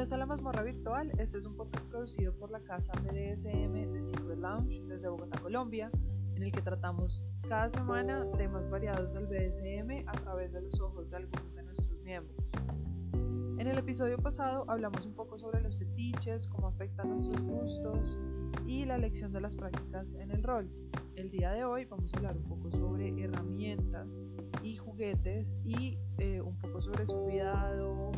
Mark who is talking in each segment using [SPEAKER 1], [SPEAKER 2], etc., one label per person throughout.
[SPEAKER 1] Bienvenidos a la mazmorra virtual. Este es un podcast producido por la casa BDSM de Secret Lounge desde Bogotá, Colombia, en el que tratamos cada semana temas variados del BDSM a través de los ojos de algunos de nuestros miembros. En el episodio pasado hablamos un poco sobre los fetiches, cómo afectan nuestros gustos y la elección de las prácticas en el rol. El día de hoy vamos a hablar un poco sobre herramientas y juguetes y eh, un poco sobre su cuidado,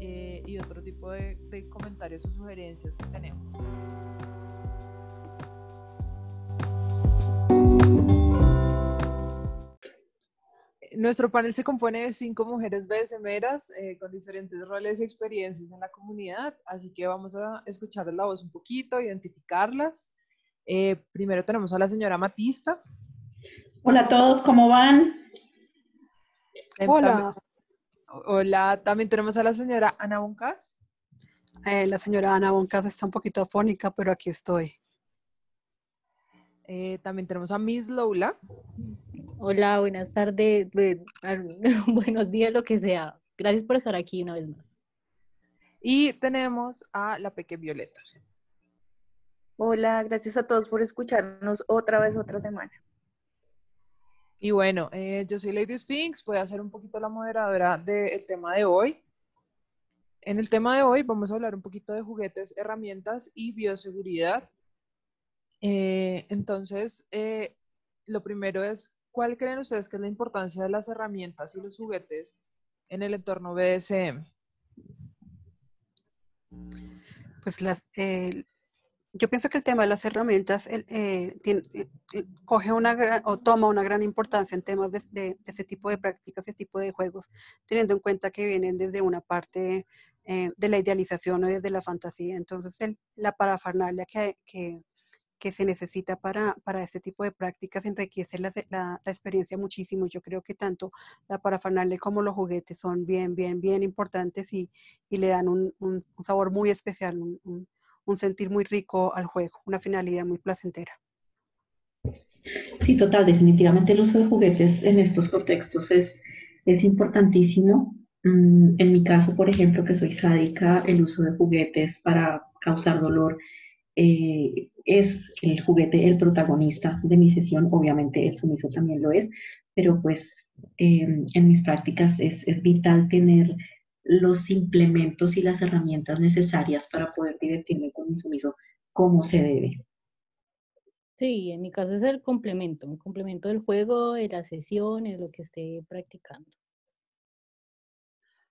[SPEAKER 1] eh, y otro tipo de, comentarios o sugerencias que tenemos. Nuestro panel se compone de cinco mujeres BSMeras eh, con diferentes roles y experiencias en la comunidad, así que vamos a escuchar la voz un poquito, identificarlas. Eh, primero tenemos a la señora Matista.
[SPEAKER 2] Hola a todos, ¿cómo van?
[SPEAKER 1] Hola. Hola, también tenemos a la señora Ana Boncas.
[SPEAKER 3] Eh, la señora Ana Boncas está un poquito afónica, pero aquí estoy.
[SPEAKER 1] Eh, también tenemos a Miss Lola.
[SPEAKER 4] Hola, buenas tardes, buenos días, lo que sea. Gracias por estar aquí una vez más.
[SPEAKER 1] Y tenemos a la Peque Violeta.
[SPEAKER 5] Hola, gracias a todos por escucharnos otra vez, otra semana.
[SPEAKER 1] Y bueno, eh, yo soy Lady Sphinx, voy a ser un poquito la moderadora del tema de hoy. En el tema de hoy vamos a hablar un poquito de juguetes, herramientas y bioseguridad. Eh, entonces, eh, lo primero es, ¿cuál creen ustedes que es la importancia de las herramientas y los juguetes en el entorno BDSM?
[SPEAKER 3] Pues las, yo pienso que el tema de las herramientas eh, eh, eh, coge una o toma una gran importancia en temas de, de, este tipo de prácticas, este tipo de juegos, teniendo en cuenta que vienen desde una parte de la idealización o desde la fantasía. Entonces, la parafernalia que, que, que, se necesita para, para este tipo de prácticas enriquece la, la, experiencia muchísimo. Yo creo que tanto la parafernalia como los juguetes son bien, bien, bien importantes y, y le dan un, un, sabor muy especial, un, un sentir muy rico al juego, una finalidad muy placentera.
[SPEAKER 2] Sí, total, definitivamente el uso de juguetes en estos contextos es, es importantísimo. Mm, en mi caso, por ejemplo, que soy sádica, el uso de juguetes para causar dolor eh, es el juguete el protagonista de mi sesión. Obviamente el sumiso también lo es, pero pues em, en mis prácticas es, es vital tener los implementos y las herramientas necesarias para poder divertirme con mi sumiso como se debe.
[SPEAKER 4] Sí, en mi caso es el complemento, un complemento del juego, de la sesión, de lo que esté practicando.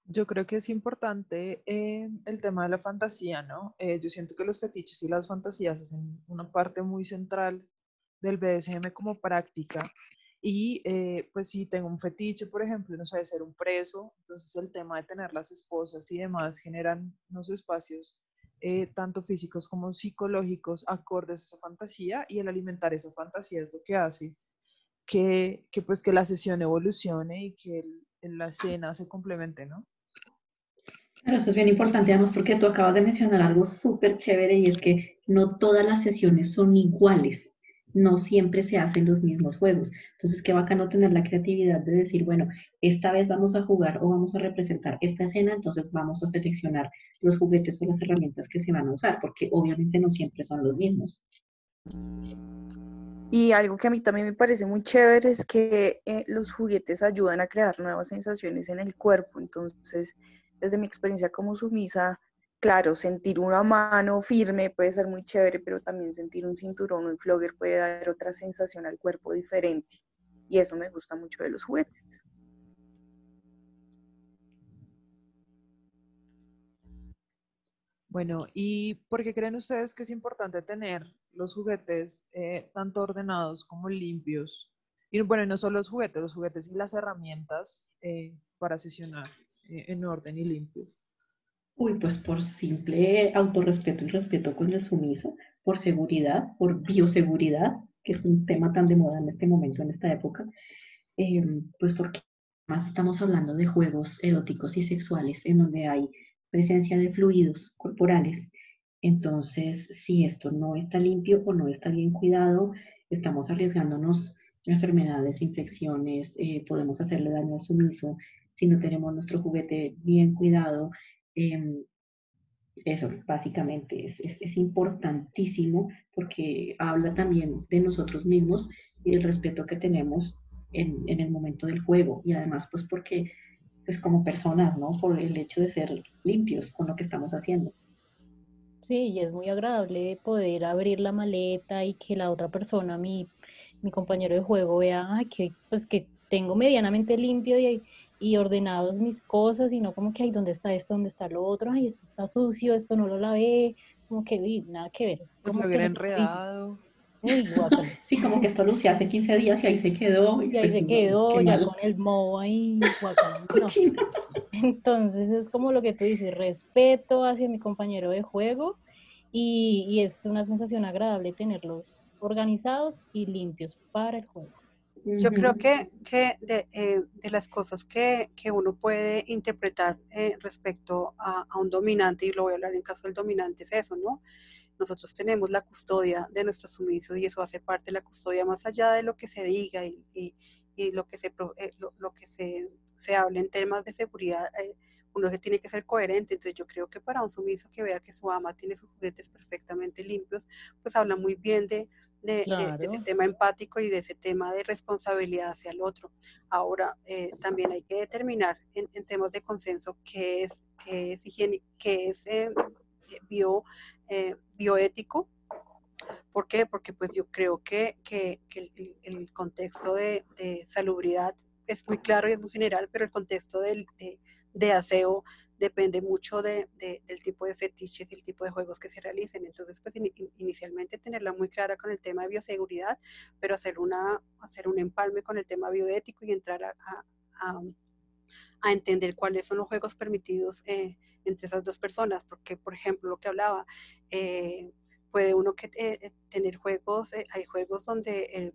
[SPEAKER 1] Yo creo que es importante eh, el tema de la fantasía, ¿no? Eh, yo siento que los fetiches y las fantasías hacen una parte muy central del BDSM como práctica y eh, pues si tengo un fetiche, por ejemplo, no sé, de ser un preso, entonces el tema de tener las esposas y demás generan unos espacios eh, tanto físicos como psicológicos acordes a esa fantasía y el alimentar esa fantasía es lo que hace que, que pues que la sesión evolucione y que la escena se complemente, ¿no?
[SPEAKER 2] Pero eso es bien importante, además, porque tú acabas de mencionar algo súper chévere y es que no todas las sesiones son iguales no siempre se hacen los mismos juegos. Entonces, qué bacano tener la creatividad de decir, bueno, esta vez vamos a jugar o vamos a representar esta escena, entonces vamos a seleccionar los juguetes o las herramientas que se van a usar, porque obviamente no siempre son los mismos.
[SPEAKER 5] Y algo que a mí también me parece muy chévere es que eh, los juguetes ayudan a crear nuevas sensaciones en el cuerpo. Entonces, desde mi experiencia como sumisa, claro, sentir una mano firme puede ser muy chévere, pero también sentir un cinturón o un flogger puede dar otra sensación al cuerpo diferente. Y eso me gusta mucho de los juguetes.
[SPEAKER 1] Bueno, ¿y por qué creen ustedes que es importante tener los juguetes eh, tanto ordenados como limpios? Y bueno, no solo los juguetes, los juguetes y las herramientas eh, para sesionar eh, en orden y limpio.
[SPEAKER 2] Uy, pues por simple autorrespeto y respeto con el sumiso, por seguridad, por bioseguridad, que es un tema tan de moda en este momento, en esta época, em, pues porque más estamos hablando de juegos eróticos y sexuales en donde hay presencia de fluidos corporales. Entonces, si esto no está limpio o no está bien cuidado, estamos arriesgándonos enfermedades, infecciones, eh, podemos hacerle daño al sumiso si no tenemos nuestro juguete bien cuidado, Em, eso, básicamente, es, es, importantísimo porque habla también de nosotros mismos y del respeto que tenemos en, en, el momento del juego y además pues porque, pues como personas, ¿no? Por el hecho de ser limpios con lo que estamos haciendo.
[SPEAKER 4] Sí, y es muy agradable poder abrir la maleta y que la otra persona, mi, mi compañero de juego, vea ay, que, pues, que tengo medianamente limpio y, y ordenados mis cosas y no como que, ay, ¿dónde está esto? ¿Dónde está lo otro? Ay, esto está sucio, esto no lo lavé, como que, uy, nada que ver. Es
[SPEAKER 1] como
[SPEAKER 4] que
[SPEAKER 1] que enredado.
[SPEAKER 4] Uy.
[SPEAKER 2] Sí, como que esto lució hace 15 días y ahí se quedó.
[SPEAKER 4] Y ahí
[SPEAKER 2] pues,
[SPEAKER 4] se quedó, ya
[SPEAKER 2] mal.
[SPEAKER 4] con el moho ahí, no. Entonces es como lo que tú dices, respeto hacia mi compañero de juego y, y es una sensación agradable tenerlos organizados y limpios para el juego.
[SPEAKER 3] Yo creo que, que de, eh, de las cosas que, que uno puede interpretar eh, respecto a, a un dominante, y lo voy a hablar en caso del dominante, es eso, ¿no? Nosotros tenemos la custodia de nuestro sumiso y eso hace parte de la custodia más allá de lo que se diga y, y, y lo que, se, eh, lo, lo que se, se hable en temas de seguridad. eh, uno que tiene que ser coherente, entonces yo creo que para un sumiso que vea que su ama tiene sus juguetes perfectamente limpios, pues habla muy bien de, de, de- ese tema empático y de ese tema de responsabilidad hacia el otro. Ahora, eh, también hay que determinar en, en temas de consenso qué es, qué es higiénico, qué es eh, bio, eh, bioético. ¿Por qué? Porque pues yo creo que, que, el- el contexto de, de salubridad es muy claro y es muy general, pero el contexto del, de, de aseo depende mucho de, de- del tipo de fetiches y el tipo de juegos que se realicen. Entonces, pues in- in- inicialmente tenerla muy clara con el tema de bioseguridad, pero hacer, una, hacer un empalme con el tema bioético y entrar a, a- a- a entender cuáles son los juegos permitidos eh, entre esas dos personas, porque, por ejemplo, lo que hablaba, eh, puede uno que, eh, eh, tener juegos, eh, hay juegos donde el-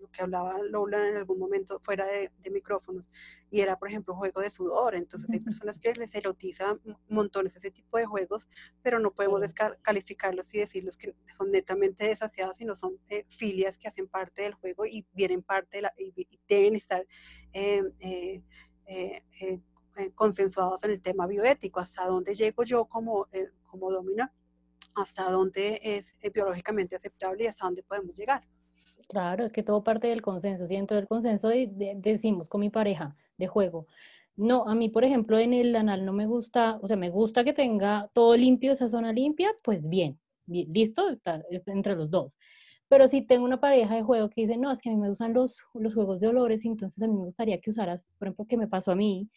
[SPEAKER 3] lo que hablaba Lola en algún momento fuera de, de micrófonos, y era, por ejemplo, juego de sudor. Entonces, hay personas que les erotiza montones ese tipo de juegos, pero no podemos
[SPEAKER 4] Claro.
[SPEAKER 3] descalificarlos y decirlos que son netamente desaseados, sino son eh, filias que hacen parte del juego y vienen parte de la, y, y deben estar eh, eh, eh, eh, eh, consensuados en el tema bioético, hasta dónde llego yo como, eh, como domina, hasta dónde es eh, biológicamente aceptable y hasta dónde podemos llegar.
[SPEAKER 4] Claro, es que todo parte del consenso. Si dentro del consenso de- de- decimos con mi pareja de juego, no, a mí, por ejemplo, en el anal no me gusta, o sea, me gusta que tenga todo limpio, esa zona limpia, pues bien, bi- listo, está es entre los dos. Pero si tengo una pareja de juego que dice, no, es que a mí me gustan los, los juegos de olores, entonces a mí me gustaría que usaras, por ejemplo, que me pasó a mí,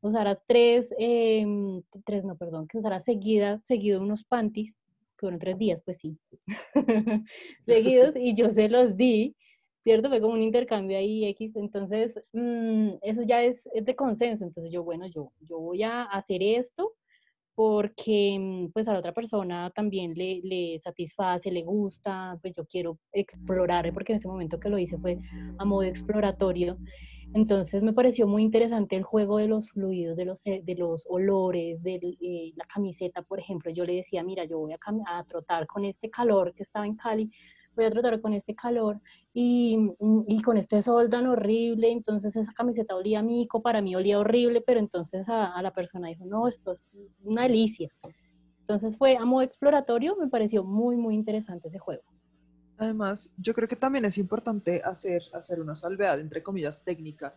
[SPEAKER 4] usaras tres, em, tres, no, perdón, que usaras seguida, seguido unos panties, fueron tres días, pues sí, seguidos, y yo se los di, ¿cierto? Fue como un intercambio ahí X, entonces mm, eso ya es, es de consenso, entonces yo, bueno, yo, yo voy a hacer esto porque mm, pues a la otra persona también le, le satisface, le gusta, pues yo quiero explorar, porque en ese momento que lo hice fue a modo exploratorio. Entonces me pareció muy interesante el juego de los fluidos, de los, eh, de los olores, de eh, la camiseta, por ejemplo. Yo le decía, mira, yo voy a, trotar con este calor que estaba en Cali, voy a trotar con este calor y, mm, y con este sol tan horrible, entonces esa camiseta olía a mico, para mí olía horrible, pero entonces a, a la persona dijo, no, esto es una delicia. Entonces fue a modo exploratorio, me pareció muy, muy interesante ese juego.
[SPEAKER 1] Además, yo creo que también es importante hacer, hacer una salvedad, entre comillas, técnica,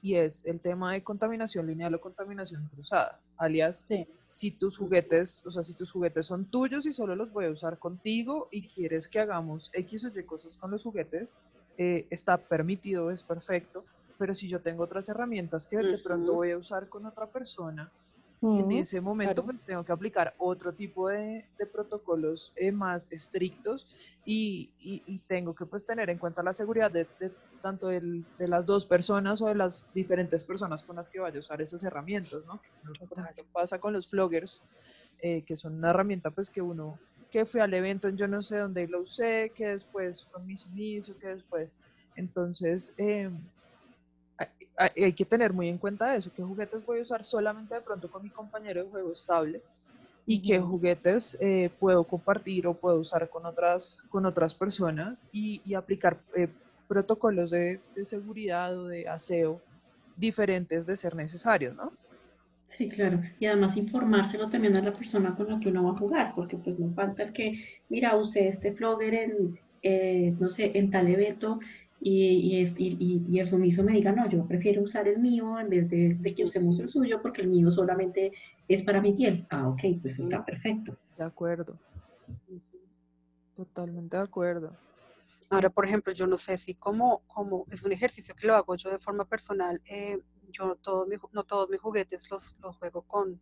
[SPEAKER 1] y es el tema de contaminación lineal o contaminación cruzada, alias,
[SPEAKER 4] Sí.
[SPEAKER 1] si tus juguetes, o sea, si tus juguetes son tuyos y solo los voy a usar contigo y quieres que hagamos X o Y cosas con los juguetes, eh, está permitido, es perfecto, pero si yo tengo otras herramientas que de pronto voy a usar con otra persona, en ese momento
[SPEAKER 4] claro.
[SPEAKER 1] pues tengo que aplicar otro tipo de, de protocolos eh, más estrictos y, y- y tengo que pues tener en cuenta la seguridad de, de tanto el- de las dos personas o de las diferentes personas con las que vaya a usar esas herramientas, ¿no? Por ejemplo, pasa con los floggers, eh, que son una herramienta pues que uno, que fue al evento en yo no sé dónde lo usé, que después con mi sumiso, que después, entonces... em, hay- que tener muy en cuenta eso, qué juguetes voy a usar solamente de pronto con mi compañero de juego estable y qué juguetes eh, puedo compartir o puedo usar con otras, con otras personas y, y aplicar eh, protocolos de, de seguridad o de aseo diferentes de ser necesarios, ¿no?
[SPEAKER 2] Sí, claro. Y además informárselo también a la persona con la que uno va a jugar, porque pues no falta el que, mira, usé este flogger en, eh, no sé, en tal evento y, y, y, y, el sumiso me diga, no, yo prefiero usar el mío en vez de, de, que usemos el suyo porque el mío solamente es para mi piel. Ah, ok, pues está perfecto.
[SPEAKER 1] De acuerdo. Totalmente de acuerdo.
[SPEAKER 3] Ahora, por ejemplo, yo no sé si como, como es un ejercicio que lo hago yo de forma personal, eh, yo todos no todos mis juguetes los, los juego con,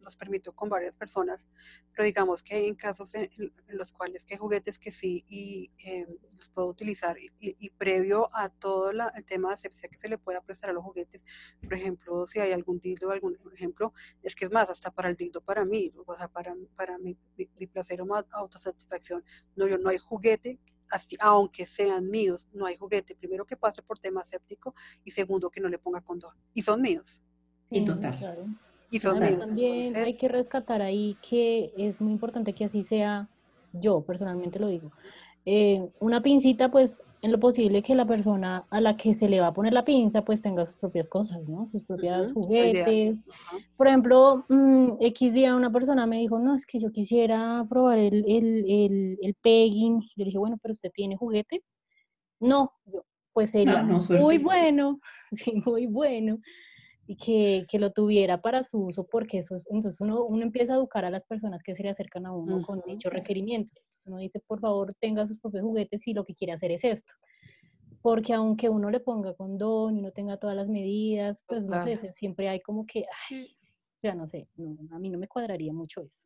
[SPEAKER 3] los, permito con varias personas, pero digamos que en casos en, los cuales que hay juguetes que sí y eh, los puedo utilizar y, previo a todo la, el tema de asepsia que se le pueda prestar a los juguetes, por ejemplo, si hay algún dildo, algún ejemplo, es que es más, hasta para el dildo para mí, o sea, para, para mi, mi, placer o más autosatisfacción, no, yo, no hay juguete Así, aunque sean míos, no hay juguete. Primero que pase por tema séptico y segundo que no le ponga condón. Y son míos.
[SPEAKER 2] Y total.
[SPEAKER 3] Y son míos.
[SPEAKER 4] También hay que rescatar ahí que es muy importante que así sea, yo personalmente lo digo. Eh, una pincita, pues en lo posible que la persona a la que se le va a poner la pinza pues tenga sus propias cosas, ¿no? Sus propias juguetes. Por ejemplo, mm, X día una persona me dijo, no, es que yo quisiera probar el, el, el, pegging. Yo le dije, bueno, pero usted tiene juguete. No, pues sería muy bueno, sí, muy bueno y que, que, lo tuviera para su uso, porque eso es, entonces uno, uno empieza a educar a las personas que se le acercan a uno con dichos requerimientos. Entonces uno dice, por favor, tenga sus propios juguetes y lo que quiere hacer es esto. Porque aunque uno le ponga condón y no tenga todas las medidas, pues no sé, siempre hay como que, ay, ya no sé, a mí no me cuadraría mucho eso.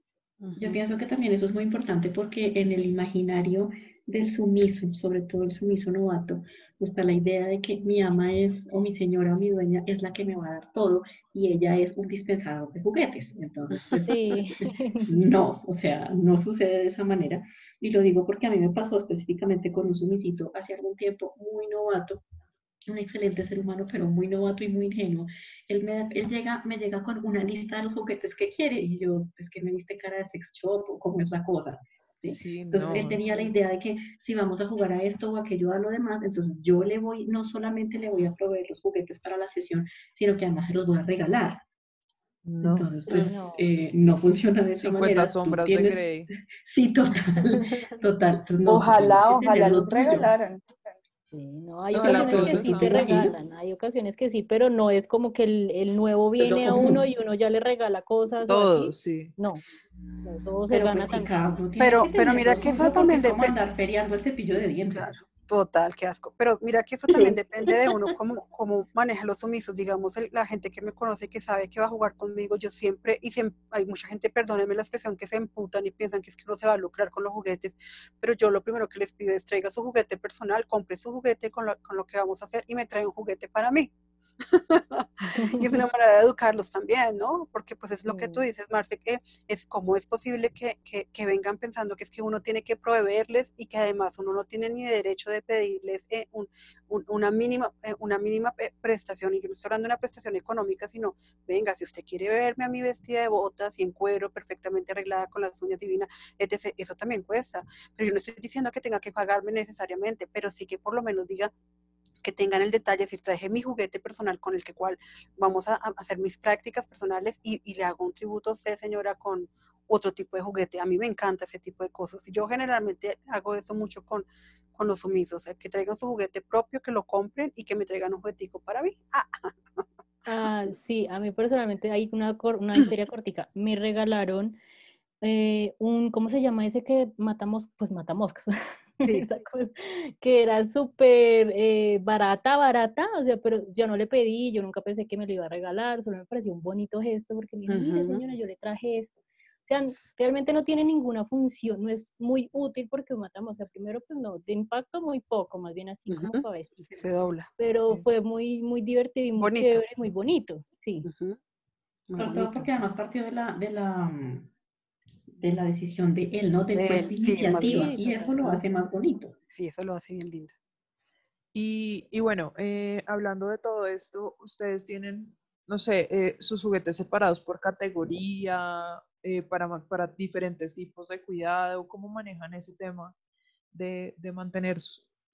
[SPEAKER 2] Yo pienso que también eso es muy importante porque en el imaginario del sumiso, sobre todo el sumiso novato, está la idea de que mi ama es, o mi señora o mi dueña es la que me va a dar todo y ella es un dispensador de juguetes. Entonces, pues,
[SPEAKER 4] sí.
[SPEAKER 2] no, o sea, no sucede de esa manera. Y lo digo porque a mí me pasó específicamente con un sumisito hace algún tiempo muy novato un excelente ser humano, pero muy novato y muy ingenuo. Él, me, él llega, me llega con una lista de los juguetes que quiere y yo, es que me viste cara de sex shop o como es la cosa. ¿Sí? entonces él tenía la idea de que si vamos a jugar a esto o aquello a lo demás, entonces yo le voy, no solamente le voy a proveer los juguetes para la sesión, sino que además se los voy a regalar. No, entonces, pues, no. Eh, no funciona de esa 50 manera.
[SPEAKER 1] sombras de Grey.
[SPEAKER 2] Sí, total, total.
[SPEAKER 5] ojalá, ojalá los regalaran.
[SPEAKER 4] No, hay ocasiones que sí se regalan, hay ocasiones que sí, pero no es como que el, el nuevo viene a uno y uno ya le regala cosas.
[SPEAKER 1] Todo, sí.
[SPEAKER 4] No, eso se gana
[SPEAKER 3] pues, Pero, pero mira que eso también depende.
[SPEAKER 2] andar feriando el cepillo de dientes. Claro.
[SPEAKER 3] Total, qué asco. Pero mira que eso también depende de uno, cómo, cómo maneja los sumisos. Digamos, la gente que me conoce, que sabe que va a jugar conmigo, yo siempre, y siempre, hay mucha gente, perdónenme la expresión, que se emputan y piensan que es que uno se va a lucrar con los juguetes, pero yo lo primero que les pido es traiga su juguete personal, compre su juguete con lo, con lo que vamos a hacer y me trae un juguete para mí. y es una manera de educarlos también, ¿no? Porque pues es lo que tú dices, Marce, que es como es posible que, que, que, vengan pensando que es que uno tiene que proveerles y que además uno no tiene ni derecho de pedirles eh, un, una mínima, eh, una mínima prestación, y yo no estoy hablando de una prestación económica, sino, venga, si usted quiere verme a mí vestida de botas y en cuero, perfectamente arreglada con las uñas divinas, etc., eso también cuesta. Pero yo no estoy diciendo que tenga que pagarme necesariamente, pero sí que por lo menos diga, que tengan el detalle, si traje mi juguete personal con el que cual vamos a, hacer mis prácticas personales y, le hago un tributo a usted, señora, con otro tipo de juguete. A mí me encanta ese tipo de cosas. Y yo generalmente hago eso mucho con, con los sumisos, que traigan su juguete propio, que lo compren y que me traigan un juguetico para mí.
[SPEAKER 4] Ah, sí, a mí personalmente hay una, una historia cortica. Me regalaron eh, un, ¿cómo se llama ese que matamos? Pues que era súper eh, barata, barata, o sea, pero yo no le pedí, yo nunca pensé que me lo iba a regalar, solo me pareció un bonito gesto porque me dijo, señora, yo le traje esto. O sea, realmente no tiene ninguna función, no es muy útil porque matamos, o sea, primero pues no, de impacto muy poco, más bien así como suavecito.
[SPEAKER 3] se dobla.
[SPEAKER 4] Pero fue muy, muy divertido y muy chévere, muy bonito, sí.
[SPEAKER 2] porque además partió de la, de la de la decisión de él, ¿no? De, de iniciativa. y eso lo hace más bonito.
[SPEAKER 3] Sí, eso lo hace bien lindo.
[SPEAKER 1] Y, y bueno, eh, hablando de todo esto, ustedes tienen, no sé, eh, sus juguetes separados por categoría, eh, para, para diferentes tipos de cuidado, ¿cómo manejan ese tema de, de mantener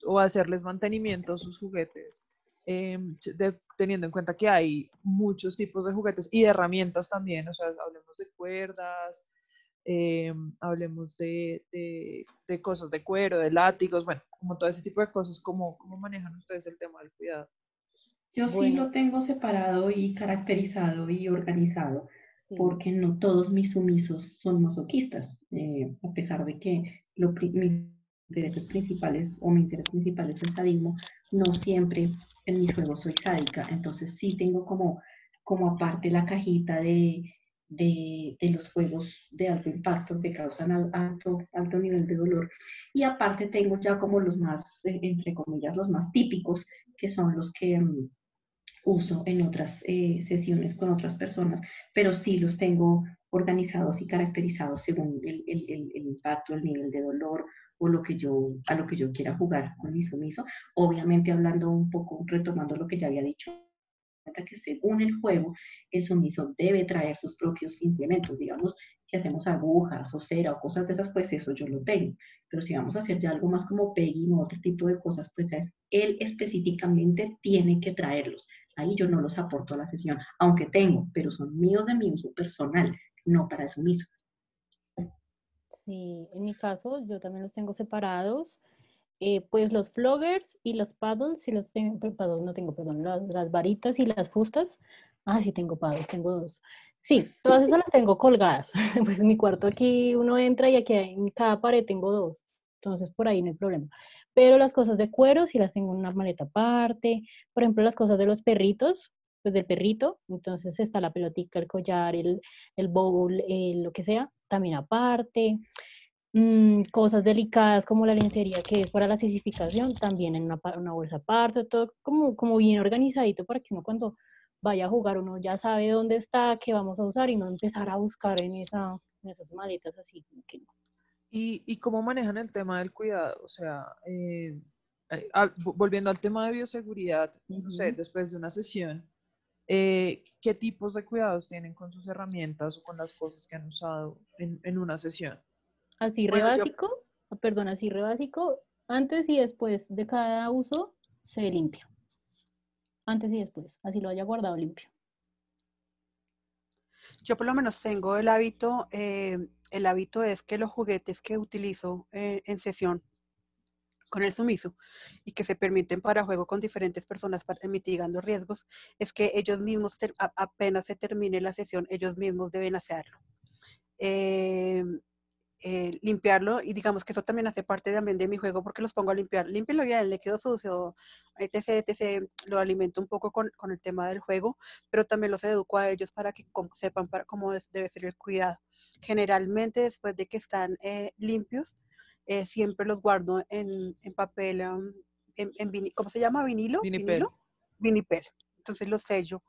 [SPEAKER 1] o hacerles mantenimiento a sus juguetes? em, teniendo en cuenta que hay muchos tipos de juguetes y de herramientas también, o sea, hablemos de cuerdas, em, hablemos de, de, cosas de cuero, de látigos, bueno, como todo ese tipo de cosas, ¿cómo, cómo manejan ustedes el tema del cuidado?
[SPEAKER 2] Yo sí lo tengo separado y caracterizado y organizado, porque no todos mis sumisos son masoquistas, eh, a pesar de que lo, mis intereses principales o mi interés principal es el sadismo, no siempre en mis juegos soy sádica, entonces sí tengo como, como aparte la cajita de, de, de, los juegos de alto impacto que causan alto, alto nivel de dolor. Y aparte tengo ya como los más, eh, entre comillas, los más típicos, que son los que mm, uso en otras eh, sesiones con otras personas, pero sí los tengo organizados y caracterizados según el, el, el, el impacto, el nivel de dolor o lo que yo, a lo que yo quiera jugar con mi sumiso. Obviamente hablando un poco, retomando lo que ya había dicho, que según el juego, el sumiso debe traer sus propios implementos. Digamos, si hacemos agujas o cera o cosas de esas, pues eso yo lo tengo. Pero si vamos a hacer ya algo más como pegging o otro tipo de cosas, pues él específicamente tiene que traerlos. Ahí yo no los aporto a la sesión, aunque tengo, pero son míos de mi uso personal, no para eso mismo.
[SPEAKER 4] Sí, en mi caso yo también los tengo separados. Eh, pues los floggers y los paddles, si los tengo, no tengo, perdón, las, varitas y las fustas. Ah, sí, tengo paddles, tengo dos. Sí, todas esas las tengo colgadas. Pues en mi cuarto aquí uno entra y aquí en cada pared tengo dos. Entonces por ahí no hay problema. Pero las cosas de cuero sí las tengo en una maleta aparte. Por ejemplo, las cosas de los perritos, pues del perrito. Entonces está la pelotica, el collar, el, el bowl, lo que sea, también aparte. Mm, cosas delicadas como la lencería que es para la sisificación, también en una, una, bolsa aparte, todo como, como bien organizadito para que uno cuando vaya a jugar uno ya sabe dónde está, qué vamos a usar y no empezar a buscar en, esa, en esas maletas así. Que no.
[SPEAKER 1] ¿Y, ¿Y, cómo manejan el tema del cuidado? O sea, eh, eh, ah, volviendo al tema de bioseguridad, no sé, después de una sesión, eh, ¿qué tipos de cuidados tienen con sus herramientas o con las cosas que han usado en, en una sesión?
[SPEAKER 4] Así re básico, ah, perdón, así re básico, antes y después de cada uso se limpia. Antes y después, así lo haya guardado limpio.
[SPEAKER 3] Yo por lo menos tengo el hábito el hábito es que los juguetes que utilizo eh, en sesión con el sumiso y que se permiten para juego con diferentes personas para, mitigando riesgos, es que ellos mismos, apenas se termine la sesión, ellos mismos deben hacerlo. Eh, eh, limpiarlo y digamos que eso también hace parte también de mi juego porque los pongo a limpiar. Límpielo bien, le quedó sucio, etc, etc. Lo alimento un poco con, con, el tema del juego, pero también los educo a ellos para que sepan para, cómo debe ser el cuidado. Generalmente después de que están eh, limpios, eh, siempre los guardo en, en papel, um, en, en ¿cómo se llama? ¿Vinilo?
[SPEAKER 1] Vinipel.
[SPEAKER 3] Vinipel. Entonces los sello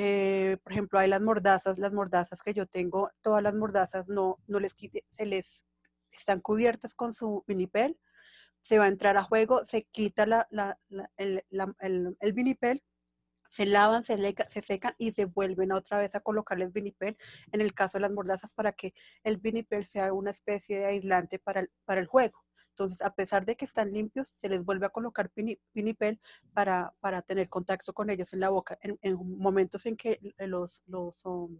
[SPEAKER 3] eh, por ejemplo, hay las mordazas, las mordazas que yo tengo, todas las mordazas no, no les se les están cubiertas con su vinipel, se va a entrar a juego, se quita la, el, vinipel, se lavan, se, se, secan y se vuelven otra vez a colocarles el vinipel en el caso de las mordazas para que el vinipel sea una especie de aislante para para el juego. Entonces, a pesar de que están limpios, se les vuelve a colocar pinipel para, para tener contacto con ellos en la boca en, momentos en que los, los, um,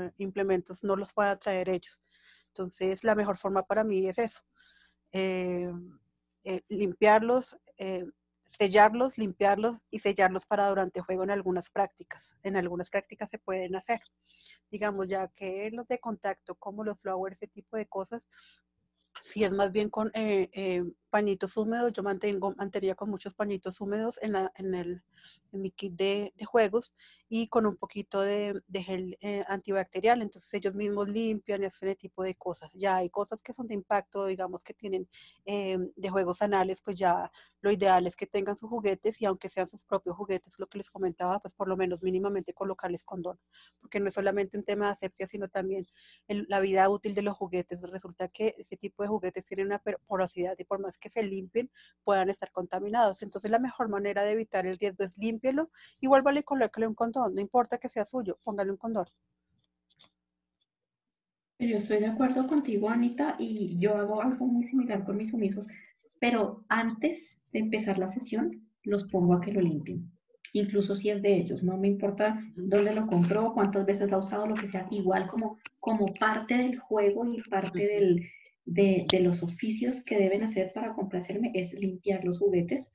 [SPEAKER 3] eh, implementos no los pueda traer ellos. Entonces, la mejor forma para mí es eso. Eh, eh, limpiarlos, sellarlos, limpiarlos y sellarlos para durante juego en algunas prácticas. En algunas prácticas se pueden hacer. Digamos, ya que los de contacto, como los flowers, ese tipo de cosas, si es más bien con eh, eh, pañitos húmedos, yo mantengo, mantenía con muchos pañitos húmedos en, la, en, el, en mi kit de, de, juegos y con un poquito de, de gel eh, antibacterial. Entonces ellos mismos limpian y hacen ese tipo de cosas. Ya hay cosas que son de impacto, digamos que tienen de juegos anales, pues ya lo ideal es que tengan sus juguetes y aunque sean sus propios juguetes, lo que les comentaba, pues por lo menos mínimamente colocarles condón, porque no es solamente un tema de asepsia, sino también la vida útil de los juguetes. Resulta que ese tipo de juguetes tienen una porosidad y por más que se limpien, puedan estar contaminados. Entonces la mejor manera de evitar el riesgo es límpielo y vuélvale y colócale un condón, no importa que sea suyo, póngale un condón.
[SPEAKER 2] Yo estoy de acuerdo contigo, Anita, y yo hago algo muy similar con mis sumisos, pero antes de empezar la sesión, los pongo a que lo limpien. Incluso si es de ellos, no me importa dónde lo compró, cuántas veces lo ha usado, lo que sea, igual como, como parte del juego y parte del, de, de, los oficios que deben hacer para complacerme es limpiar los juguetes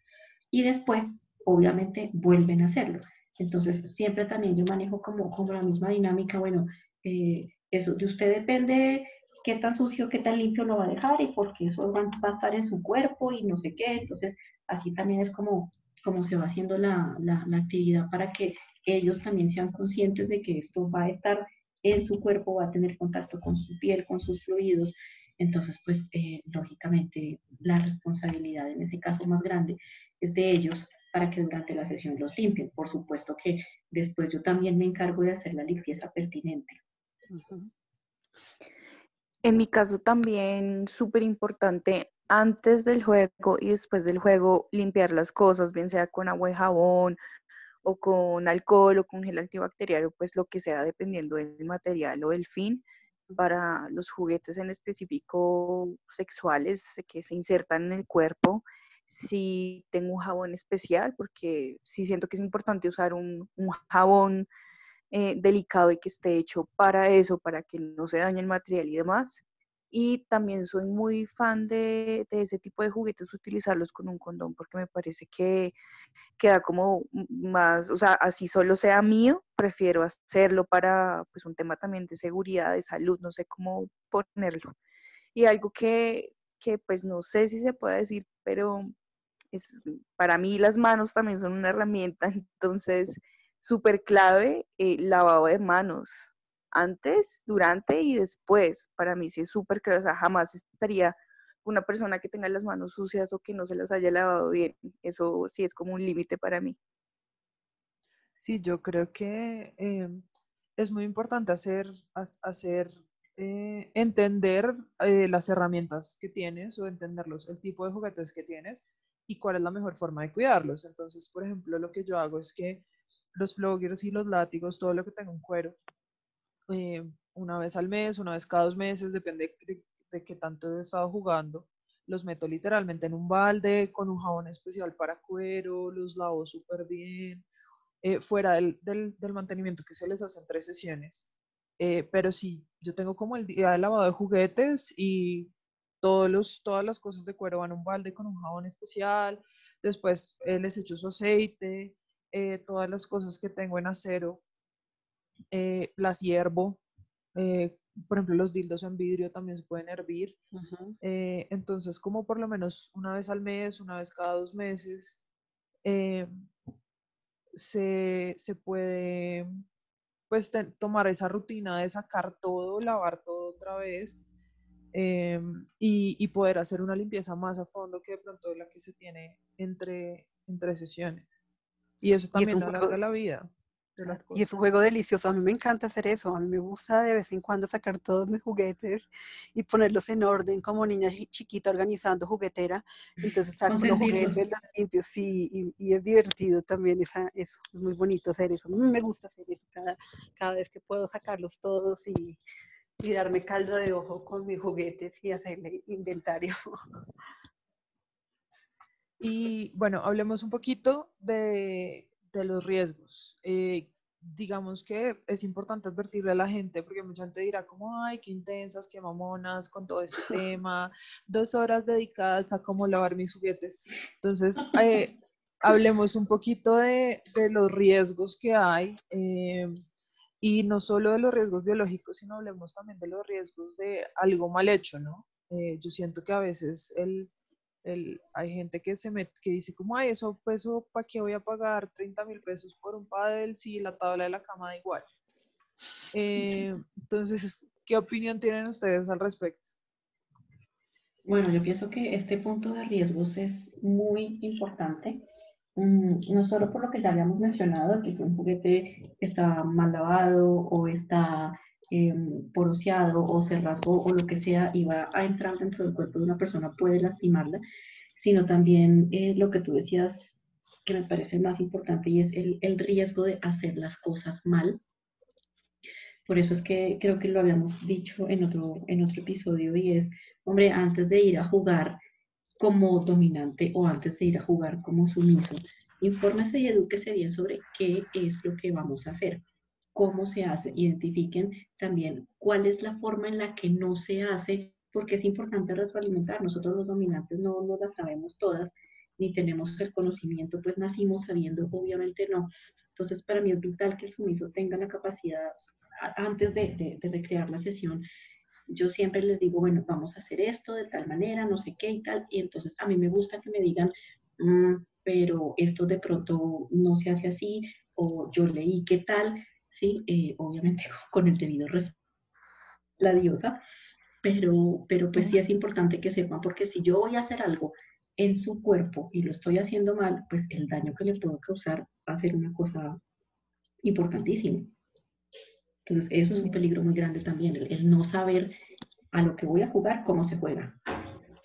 [SPEAKER 2] y después, obviamente, vuelven a hacerlo. Entonces, siempre también yo manejo como, como la misma dinámica, bueno, eh, eso de usted depende qué tan sucio, qué tan limpio lo va a dejar y porque eso va, a estar en su cuerpo y no sé qué. Entonces, así también es como, como se va haciendo la, la, la actividad para que ellos también sean conscientes de que esto va a estar en su cuerpo, va a tener contacto con su piel, con sus fluidos. Entonces, pues, eh, lógicamente, la responsabilidad en ese caso más grande es de ellos para que durante la sesión los limpien. Por supuesto que después yo también me encargo de hacer la limpieza pertinente.
[SPEAKER 5] En mi caso también súper importante antes del juego y después del juego limpiar las cosas, bien sea con agua y jabón o con alcohol o con gel antibacterial pues lo que sea dependiendo del material o del fin para los juguetes en específico sexuales que se insertan en el cuerpo. Si tengo un jabón especial, porque sí siento que es importante usar un, un jabón eh, delicado y que esté hecho para eso, para que no se dañe el material y demás. Y también soy muy fan de, de ese tipo de juguetes, utilizarlos con un condón, porque me parece que queda como más, o sea, así solo sea mío, prefiero hacerlo para pues un tema también de seguridad, de salud, no sé cómo ponerlo. Y algo que, que pues no sé si se puede decir, pero es, para mí las manos también son una herramienta, entonces súper clave, eh, lavado de manos, antes, durante y después. Para mí sí es súper clave, o sea, jamás estaría una persona que tenga las manos sucias o que no se las haya lavado bien. Eso sí es como un límite para mí.
[SPEAKER 1] Sí, yo creo que eh, es muy importante hacer, hacer eh, entender eh, las herramientas que tienes o entenderlos, el tipo de juguetes que tienes y cuál es la mejor forma de cuidarlos. Entonces, por ejemplo, lo que yo hago es que los floggers y los látigos, todo lo que tenga un cuero, eh, una vez al mes, una vez cada dos meses, depende de, de qué tanto he estado jugando. Los meto literalmente en un balde con un jabón especial para cuero, los lavo súper bien, eh, fuera del, del, del, mantenimiento que se les hace en tres sesiones. Eh, pero sí, yo tengo como el día de lavado de juguetes y todos los, todas las cosas de cuero van a un balde con un jabón especial. Después eh, les echo su aceite, eh, todas las cosas que tengo en acero, eh, las hiervo. Eh, por ejemplo, los dildos en vidrio también se pueden hervir. Uh -huh. entonces, como por lo menos una vez al mes, una vez cada dos meses, se, se, puede pues tomar esa rutina de sacar todo, lavar todo otra vez. Eh, y, y, poder hacer una limpieza más a fondo que de pronto la que se tiene entre, entre sesiones. Y eso también alarga la vida. De las cosas.
[SPEAKER 3] Y es un juego delicioso. A mí me encanta hacer eso. A mí me gusta de vez en cuando sacar todos mis juguetes y ponerlos en orden como niña chiquita organizando juguetera. Entonces saco los juguetes, los limpios, sí, y, y, es divertido también esa, eso. Es muy bonito hacer eso. A mí me gusta hacer eso cada, cada vez que puedo sacarlos todos y, y darme caldo de ojo con mis juguetes y hacerle inventario.
[SPEAKER 1] Y bueno, hablemos un poquito de, de los riesgos. Eh, digamos que es importante advertirle a la gente, porque mucha gente dirá como, ay, qué intensas, qué mamonas con todo este tema, dos horas dedicadas a cómo lavar mis juguetes. Entonces, eh, hablemos un poquito de, de, los riesgos que hay, eh, y no solo de los riesgos biológicos, sino hablemos también de los riesgos de algo mal hecho, ¿no? Eh, yo siento que a veces el el, hay gente que se met, que dice como, ay, eso, pues, ¿para qué voy a pagar 30 mil pesos por un paddle si la tabla de la cama da igual? Eh, entonces, ¿qué opinión tienen ustedes al respecto?
[SPEAKER 2] Bueno, yo pienso que este punto de riesgos es muy importante, um, no solo por lo que ya habíamos mencionado, que si un juguete está mal lavado o está eh, poroseado o se rasgó o lo que sea y va a entrar dentro del cuerpo de una persona puede lastimarla, sino también eh, lo que tú decías que me parece más importante y es el, el, riesgo de hacer las cosas mal. Por eso es que creo que lo habíamos dicho en otro, en otro episodio y es, hombre, antes de ir a jugar como dominante o antes de ir a jugar como sumiso, infórmese y edúquese bien sobre qué es lo que vamos a hacer, cómo se hace, identifiquen también cuál es la forma en la que no se hace, porque es importante retroalimentar. Nosotros los dominantes no, no las sabemos todas, ni tenemos el conocimiento, pues nacimos sabiendo, obviamente no. Entonces, para mí es vital que el sumiso tenga la capacidad, antes de, de recrear la sesión, yo siempre les digo, bueno, vamos a hacer esto de tal manera, no sé qué y tal, y entonces a mí me gusta que me digan, mm, pero esto de pronto no se hace así, o yo leí qué tal, sí, eh, obviamente con el debido respeto la diosa, pero, pero pues sí es importante que sepan, porque si yo voy a hacer algo en su cuerpo y lo estoy haciendo mal, pues el daño que le puedo causar va a ser una cosa importantísima. Entonces, eso es un peligro muy grande también, el, no saber a lo que voy a jugar, cómo se juega.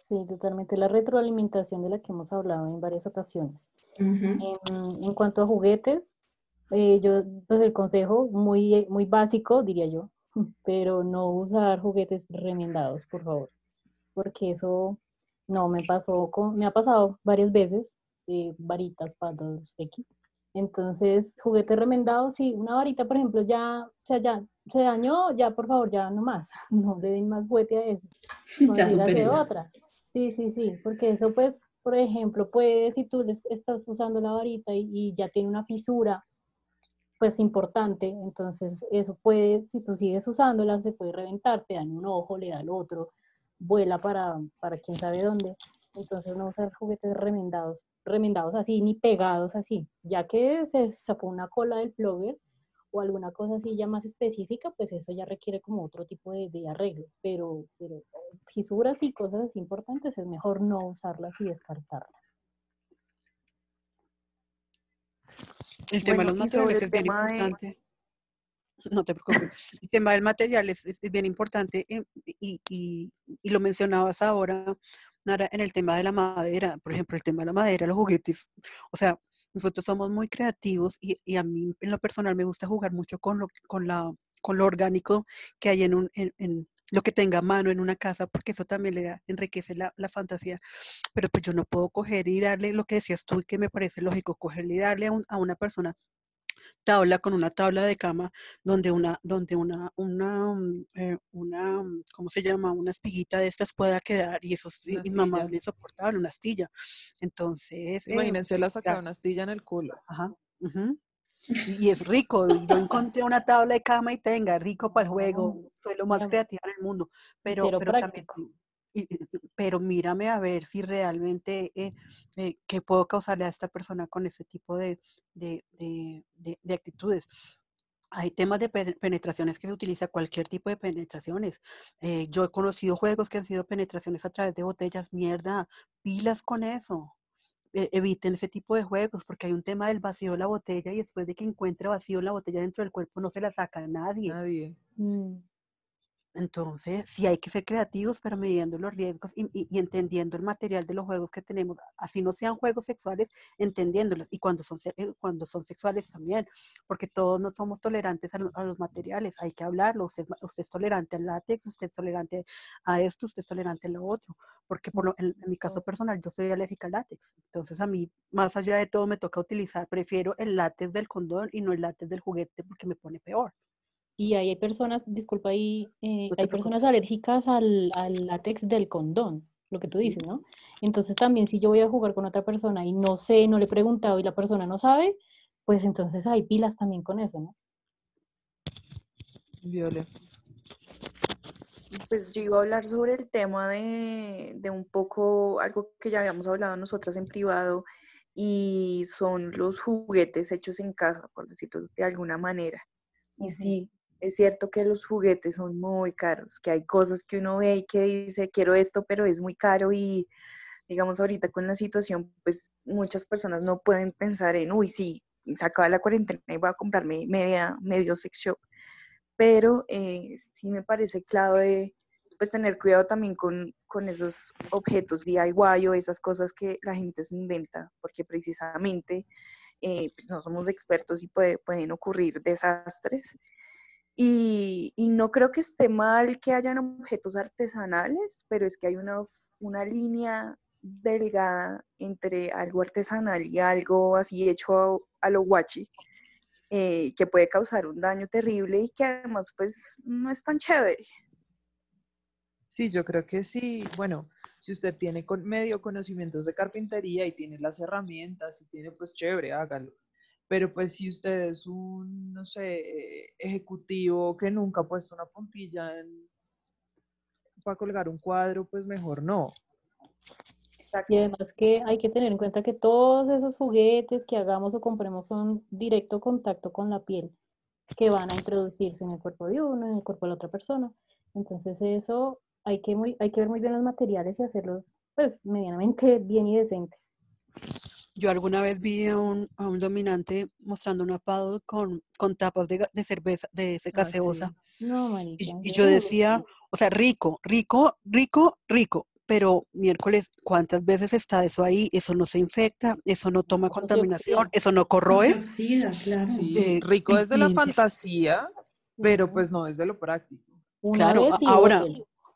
[SPEAKER 4] Sí, totalmente. La retroalimentación de la que hemos hablado en varias ocasiones. en, cuanto a juguetes, eh, yo, pues el consejo muy, muy básico, diría yo, pero no usar juguetes remendados, por favor, porque eso no me pasó, con, me ha pasado varias veces, eh, varitas, patos, X, entonces, juguete remendado, sí, una varita, por ejemplo, ya, o sea, ya se dañó, ya por favor, ya no más, no le den más juguete a eso. No de otra. Sí, sí, sí, porque eso pues, por ejemplo, puede, si tú estás usando la varita y, ya tiene una fisura, pues importante, entonces eso puede, si tú sigues usándola, se puede reventar, te dan un ojo, le da el otro, vuela para, para quién sabe dónde. Entonces no usar juguetes remendados, remendados así, ni pegados así. Ya que se sacó una cola del blogger o alguna cosa así ya más específica, pues eso ya requiere como otro tipo de, arreglo. Pero, pero fisuras y cosas importantes es mejor no usarlas y descartarlas.
[SPEAKER 3] El tema de los materiales es bien importante. No te preocupes. El tema del material es, bien importante eh, y, y, y, lo mencionabas ahora, en el tema de la madera, por ejemplo, el tema de la madera, los juguetes, o sea, nosotros somos muy creativos y, y a mí en lo personal me gusta jugar mucho con lo, con la, con lo orgánico que hay en, un, en, lo que tenga mano en una casa, porque eso también le da, enriquece la, la, fantasía. Pero pues yo no puedo coger y darle lo que decías tú y que me parece lógico, cogerle y darle a, a una persona tabla con una tabla de cama donde una, donde una, una, mm, eh, una, mm, ¿cómo se llama? Una espiguita de estas pueda quedar y eso es inmamable, insoportable, una astilla. Entonces.
[SPEAKER 1] Eh, Imagínense la saca una astilla en el culo.
[SPEAKER 3] Ajá. Y es rico. Yo encontré una tabla de cama y tenga, rico para el juego. Soy lo más creativa en el mundo. Pero, pero, también pero mírame a ver si realmente eh, eh, qué puedo causarle a esta persona con ese tipo de, de, de, actitudes. Hay temas de penetraciones que se utiliza cualquier tipo de penetraciones. Eh, yo he conocido juegos que han sido penetraciones a través de botellas. Mierda, pilas con eso. E, eviten ese tipo de juegos porque hay un tema del vacío de la botella y después de que encuentre vacío la botella dentro del cuerpo no se la saca a nadie.
[SPEAKER 1] Nadie.
[SPEAKER 3] Mm. Entonces, sí hay que ser creativos, pero midiendo los riesgos y, entendiendo el material de los juegos que tenemos, así no sean juegos sexuales, entendiéndolos. Y cuando son, eh, cuando son sexuales también, porque todos no somos tolerantes a, los materiales, hay que hablarlo. Usted, usted, es tolerante al látex, usted es tolerante a esto, usted es tolerante a lo otro. Porque por en, mi caso personal, yo soy alérgica al látex. Entonces, a mí, más allá de todo, me toca utilizar, prefiero el látex del condón y no el látex del juguete porque me pone peor.
[SPEAKER 4] Y hay personas, disculpa, ahí, eh, hay personas alérgicas al, látex del condón, lo que tú dices, ¿no? Entonces también si yo voy a jugar con otra persona y no sé, no le he preguntado y la persona no sabe, pues entonces hay pilas también con eso, ¿no?
[SPEAKER 1] Viole.
[SPEAKER 5] Pues yo iba a hablar sobre el tema de, de un poco, algo que ya habíamos hablado nosotras en privado, y son los juguetes hechos en casa, por decirlo de alguna manera. Y sí, es cierto que los juguetes son muy caros, que hay cosas que uno ve y que dice, quiero esto, pero es muy caro y digamos ahorita con la situación, pues muchas personas no pueden pensar en, uy, sí, se acaba la cuarentena y voy a comprarme media, medio sex shop. Pero eh, sí me parece clave pues tener cuidado también con, con, esos objetos DIY o esas cosas que la gente se inventa, porque precisamente eh, pues no somos expertos y pueden ocurrir desastres. Y, no creo que esté mal que hayan objetos artesanales, pero es que hay una, una línea delgada entre algo artesanal y algo así hecho a, a lo guachi, eh, que puede causar un daño terrible y que además pues no es tan chévere.
[SPEAKER 1] Sí, yo creo que sí. Bueno, si usted tiene medio conocimientos de carpintería y tiene las herramientas y tiene, pues chévere, hágalo. Pero pues si usted es un, no sé, eh, ejecutivo que nunca ha puesto una puntilla en- para colgar un cuadro, pues mejor no.
[SPEAKER 5] Exacto.
[SPEAKER 4] Y además que hay que tener en cuenta que todos esos juguetes que hagamos o compremos son directo contacto con la piel, que van a introducirse en el cuerpo de uno, en el cuerpo de la otra persona. Entonces eso hay que, muy, hay que ver muy bien los materiales y hacerlos pues medianamente bien y decentes.
[SPEAKER 3] Yo alguna vez vi a un, a un dominante mostrando una paddle con, con tapas de, de cerveza, de ese
[SPEAKER 1] Ah,
[SPEAKER 3] gaseosa.
[SPEAKER 1] sí.
[SPEAKER 4] No,
[SPEAKER 3] Y,
[SPEAKER 4] marica.
[SPEAKER 3] y yo decía, o sea, rico, rico, rico, rico. Pero miércoles, ¿cuántas veces está eso ahí? Eso no se infecta, eso no toma contaminación, eso no corroe.
[SPEAKER 2] claro.
[SPEAKER 1] Sí,
[SPEAKER 3] Eh,
[SPEAKER 1] rico
[SPEAKER 3] y-
[SPEAKER 1] desde la fantasía, pero pues no desde lo práctico.
[SPEAKER 4] Una
[SPEAKER 3] Claro, ahora,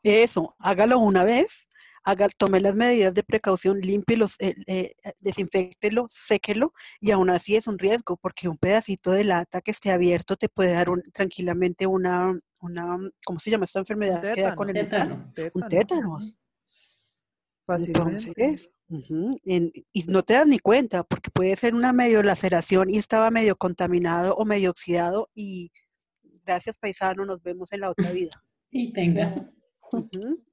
[SPEAKER 3] eso, hágalo una vez, haga, tome las medidas de precaución, límpielos, eh, eh, eh, desinfectelo, séquelo, y aún así es un riesgo, porque un pedacito de lata que esté abierto te puede dar un- tranquilamente una, una, ¿cómo se llama esta enfermedad que da con el
[SPEAKER 2] tétano. Tétano.
[SPEAKER 3] Un
[SPEAKER 1] Tétano,
[SPEAKER 3] tétanos.
[SPEAKER 1] fácilmente.
[SPEAKER 3] Entonces, en- y no te das ni cuenta, porque puede ser una medio laceración y estaba medio contaminado o medio oxidado, y gracias paisano, nos vemos en la otra vida.
[SPEAKER 2] Y tenga.
[SPEAKER 3] Ujú.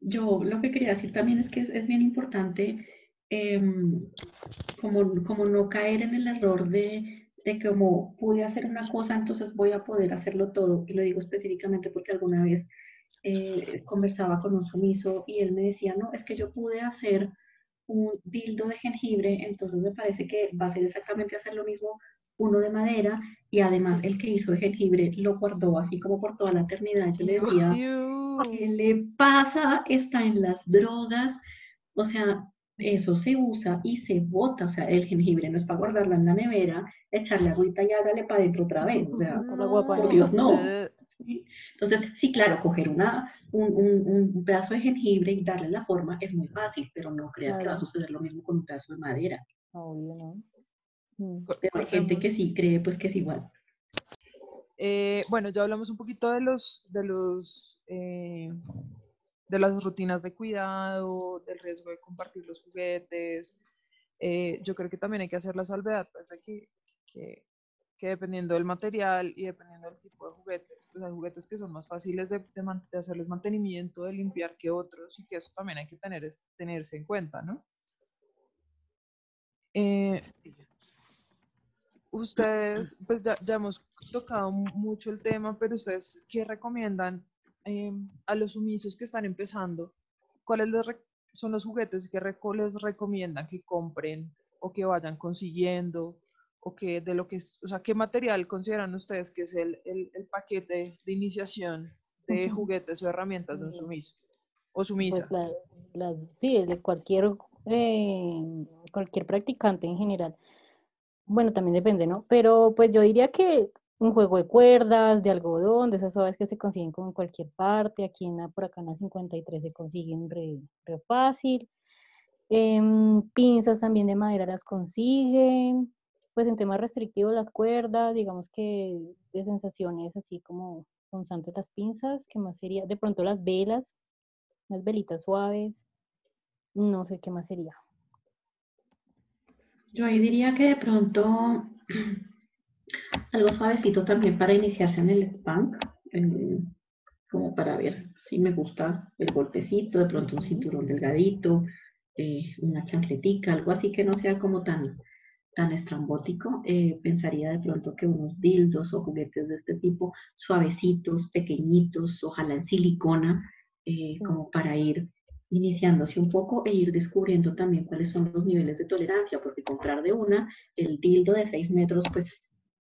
[SPEAKER 2] Yo lo que quería decir también es que es, bien importante em, como, como no caer en el error de, de que como pude hacer una cosa, entonces voy a poder hacerlo todo. Y lo digo específicamente porque alguna vez eh, conversaba con un sumiso y él me decía, no, es que yo pude hacer un dildo de jengibre, entonces me parece que va a ser exactamente hacer lo mismo uno de madera y además el que hizo de jengibre lo guardó así como por toda la eternidad. Yo le decía. ¿Qué le pasa? Está en las drogas. O sea, eso se usa y se bota. O sea, el jengibre no es para guardarlo en la nevera, echarle agüita y hágale para adentro otra vez. O sea,
[SPEAKER 4] guapa,
[SPEAKER 2] por
[SPEAKER 4] no.
[SPEAKER 2] Dios, no. Entonces, sí, claro, coger una, un, un- un pedazo de jengibre y darle la forma es muy fácil, pero no creas que va a suceder lo mismo con un pedazo de madera.
[SPEAKER 4] Obvio, ¿no?
[SPEAKER 2] Pero hay gente que sí cree pues que es igual.
[SPEAKER 1] Eh, bueno, ya hablamos un poquito de los, de los, eh, de las rutinas de cuidado, del riesgo de compartir los juguetes. Eh, yo creo que también hay que hacer la salvedad, pues, de que, dependiendo del material y dependiendo del tipo de juguetes, pues hay juguetes que son más fáciles de, de man- de hacerles mantenimiento, de limpiar que otros, y que eso también hay que tener, tenerse en cuenta, ¿no? Ustedes, pues ya, ya hemos tocado mu- mucho el tema, pero ustedes, ¿qué recomiendan em, a los sumisos que están empezando? ¿Cuáles son los juguetes que reco- les recomiendan que compren o que vayan consiguiendo? ¿O que de lo que es, o sea, qué material consideran ustedes que es el, el- el paquete de iniciación de juguetes o herramientas de un sumiso o sumisa?
[SPEAKER 4] Pues la, la- sí, de cualquier, eh, cualquier practicante en general. Bueno, también depende, ¿no? Pero pues yo diría que un juego de cuerdas, de algodón, de esas suaves que se consiguen como en cualquier parte. Aquí en la, por acá en la 53 se consiguen re, fácil. Em, pinzas también de madera las consiguen. Pues en temas restrictivos las cuerdas, digamos que de sensaciones así como constantes las pinzas, ¿qué más sería? De pronto las velas, unas velitas suaves. No sé qué más sería.
[SPEAKER 2] Yo ahí diría que de pronto algo suavecito también para iniciarse en el spank, eh, como para ver si me gusta el golpecito, de pronto un cinturón delgadito, eh, una chancletica, algo así que no sea como tan, tan estrambótico. Eh, pensaría de pronto que unos dildos o juguetes de este tipo, suavecitos, pequeñitos, ojalá en silicona,
[SPEAKER 4] Sí.
[SPEAKER 2] como para ir iniciándose un poco e ir descubriendo también cuáles son los niveles de tolerancia, porque comprar de una el dildo de 6 metros, pues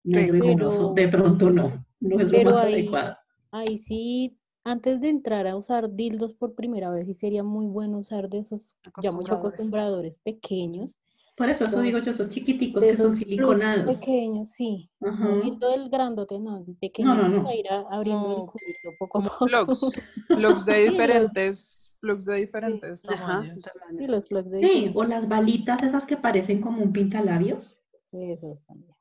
[SPEAKER 2] negro y
[SPEAKER 4] Pero-
[SPEAKER 2] gomoso, de pronto no, no es lo
[SPEAKER 4] pero
[SPEAKER 2] más
[SPEAKER 4] ahí-
[SPEAKER 2] adecuado.
[SPEAKER 4] Ahí sí, antes de entrar a usar dildos por primera vez, sí sería muy bueno usar de esos ya mucho
[SPEAKER 3] Acostumbradores.
[SPEAKER 4] pequeños
[SPEAKER 2] Por eso, eso
[SPEAKER 4] Son
[SPEAKER 2] digo yo, esos chiquiticos
[SPEAKER 4] de
[SPEAKER 2] que son
[SPEAKER 4] esos
[SPEAKER 2] siliconados.
[SPEAKER 4] pequeños, sí. No
[SPEAKER 2] Ajá.
[SPEAKER 4] viendo el grandote, no, el
[SPEAKER 2] No, no,
[SPEAKER 4] pequeñito
[SPEAKER 2] no.
[SPEAKER 4] para ir a- abriendo el
[SPEAKER 1] Como,
[SPEAKER 4] cubito poco a poco.
[SPEAKER 1] plugs, plugs de
[SPEAKER 4] Sí,
[SPEAKER 1] diferentes, plugs de
[SPEAKER 4] sí,
[SPEAKER 1] diferentes
[SPEAKER 3] Ajá,
[SPEAKER 1] tamaños.
[SPEAKER 4] sí,
[SPEAKER 3] tamaños.
[SPEAKER 4] los plugs de
[SPEAKER 2] Sí,
[SPEAKER 4] diferentes.
[SPEAKER 2] o las balitas esas que parecen como un pintalabios,
[SPEAKER 4] Esos también.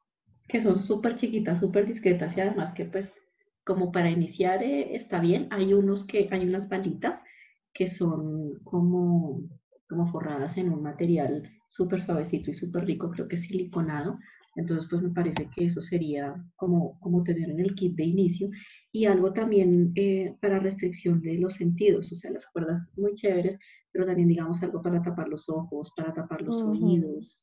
[SPEAKER 2] que son súper chiquitas, súper discretas y además que pues como para iniciar eh, está bien. Hay unos que, hay unas balitas que son como, como forradas en un material súper suavecito y súper rico, creo que es siliconado. Entonces, pues me parece que eso sería como, como tener en el kit de inicio. Y algo también eh, para restricción de los sentidos, o sea, las cuerdas muy chéveres, pero también digamos algo para tapar los ojos, para tapar los oídos,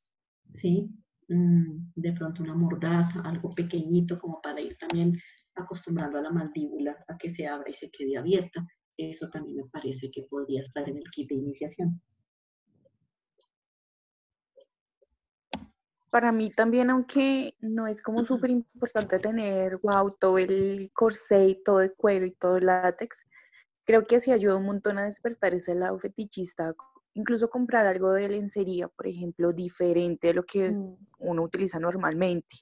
[SPEAKER 2] ¿sí? Mm, de pronto una mordaza, algo pequeñito como para ir también acostumbrando a la mandíbula a que se abra y se quede abierta. Eso también me parece que podría estar en el kit de iniciación.
[SPEAKER 5] Para mí también, aunque no es como súper importante tener, wow, todo el corsé y todo el cuero y todo el látex, creo que sí ayuda un montón a despertar ese lado fetichista. Incluso comprar algo de lencería, por ejemplo, diferente de lo que
[SPEAKER 4] Mm,
[SPEAKER 5] uno utiliza normalmente.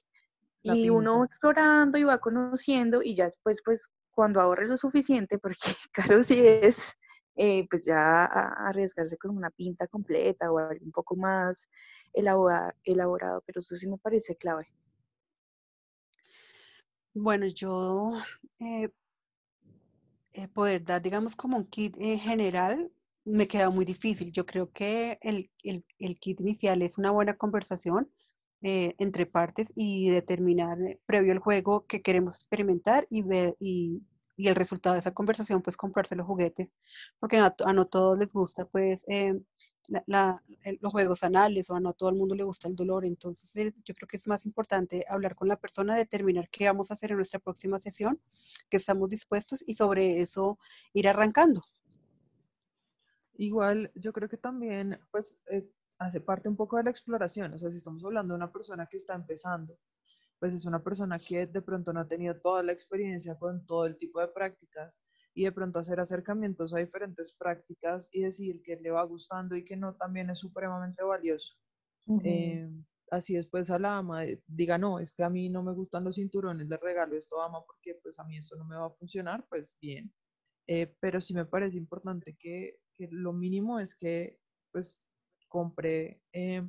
[SPEAKER 1] La
[SPEAKER 5] Y uno explorando y va conociendo y ya después, pues, cuando ahorre lo suficiente, porque caro sí es, eh, pues ya a- arriesgarse con una pinta completa o algo un poco más elaborado, pero eso sí me parece clave.
[SPEAKER 3] Bueno, yo eh, eh, poder dar, digamos, como un kit en general, me queda muy difícil. Yo creo que el, el- el kit inicial es una buena conversación eh, entre partes y determinar eh, previo al juego que queremos experimentar y ver y, y el resultado de esa conversación, pues comprarse los juguetes, porque a, no todos les gusta, pues, eh, la- la- los juegos anales o a todo el mundo le gusta el dolor. Entonces, eh, yo creo que es más importante hablar con la persona, determinar qué vamos a hacer en nuestra próxima sesión, que estamos dispuestos y sobre eso ir arrancando.
[SPEAKER 1] Igual, yo creo que también, pues, eh, hace parte un poco de la exploración. O sea, si estamos hablando de una persona que está empezando, pues es una persona que de pronto no ha tenido toda la experiencia con todo el tipo de prácticas y de pronto hacer acercamientos a diferentes prácticas y decir que le va gustando y que no también es supremamente valioso. Eh, así después a la ama eh, diga, no, es que a mí no me gustan los cinturones de regalo esto ama porque pues a mí esto no me va a funcionar, pues bien. Eh, pero sí me parece importante que, que lo mínimo es que pues compre eh,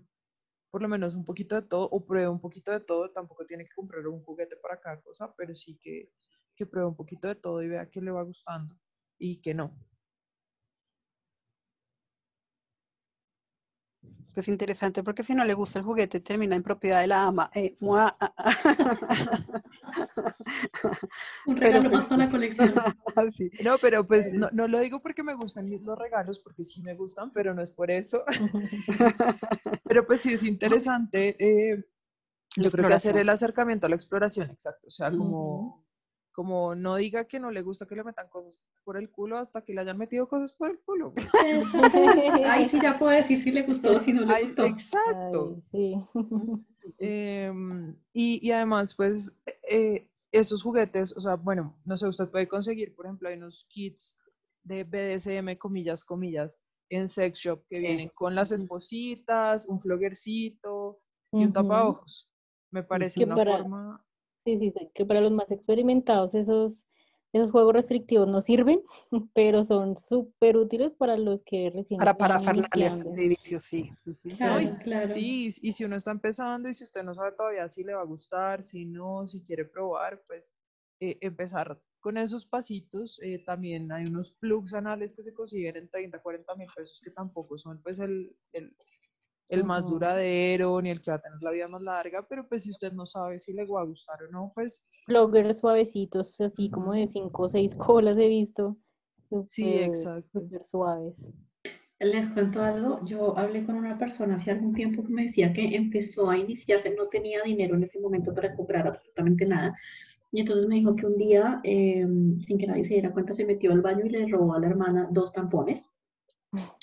[SPEAKER 1] por lo menos un poquito de todo o pruebe un poquito de todo. Tampoco tiene que comprar un juguete para cada cosa, pero sí que, que pruebe un poquito de todo y vea que le va gustando y que no.
[SPEAKER 3] Pues interesante, porque si no le gusta el juguete, termina en propiedad de la ama. Eh, mua, ah, ah.
[SPEAKER 2] Un
[SPEAKER 3] Pero
[SPEAKER 2] regalo
[SPEAKER 3] pues
[SPEAKER 2] más para la
[SPEAKER 3] sí.
[SPEAKER 2] colección.
[SPEAKER 3] Sí.
[SPEAKER 1] No, pero pues no, no lo digo porque me gustan los regalos, porque sí me gustan, pero no es por eso. Pero pues sí es interesante. eh, yo creo que hacer el acercamiento a la exploración, exacto. O sea, como, como no diga que no le gusta que le metan cosas por el culo hasta que le hayan metido cosas por el culo.
[SPEAKER 2] Ahí sí ya puedo decir si le gustó o si no le
[SPEAKER 1] Ay,
[SPEAKER 2] gustó.
[SPEAKER 1] exacto.
[SPEAKER 4] Ay, sí.
[SPEAKER 1] Em, y, y además, pues, eh, esos juguetes, o sea, bueno, no sé, usted puede conseguir, por ejemplo, hay unos kits de BDSM, comillas, comillas, en sex shop que
[SPEAKER 3] Sí.
[SPEAKER 1] vienen con las espositas, un floguercito y un
[SPEAKER 4] Ujú.
[SPEAKER 1] tapaojos. Me parece
[SPEAKER 4] Que
[SPEAKER 1] una
[SPEAKER 4] para-
[SPEAKER 1] forma,
[SPEAKER 4] Sí, sí, sí, que para los más experimentados esos, esos juegos restrictivos no sirven, pero son súper útiles para los que recién
[SPEAKER 3] Para
[SPEAKER 4] iniciando.
[SPEAKER 3] de inicio, sí.
[SPEAKER 2] Claro,
[SPEAKER 1] Y,
[SPEAKER 2] claro.
[SPEAKER 1] sí, y si uno está empezando y si usted no sabe todavía si le va a gustar, si no, si quiere probar, pues eh, empezar con esos pasitos. eh, también hay unos plugs anales que se consiguen en 30, 40 mil pesos que tampoco son pues el, el, el más duradero ni el que va a tener la vida más larga, pero pues si usted no sabe si le va a gustar o no, pues
[SPEAKER 4] Bloggers suavecitos, así como de cinco o seis colas he visto.
[SPEAKER 1] sí,
[SPEAKER 4] súper-
[SPEAKER 1] exacto.
[SPEAKER 4] Súper suaves.
[SPEAKER 2] Les cuento algo, yo hablé con una persona hace algún tiempo que me decía que empezó a iniciarse, no tenía dinero en ese momento para comprar absolutamente nada, y entonces me dijo que un día, eh, sin que nadie se diera cuenta, se metió al baño y le robó a la hermana dos tampones,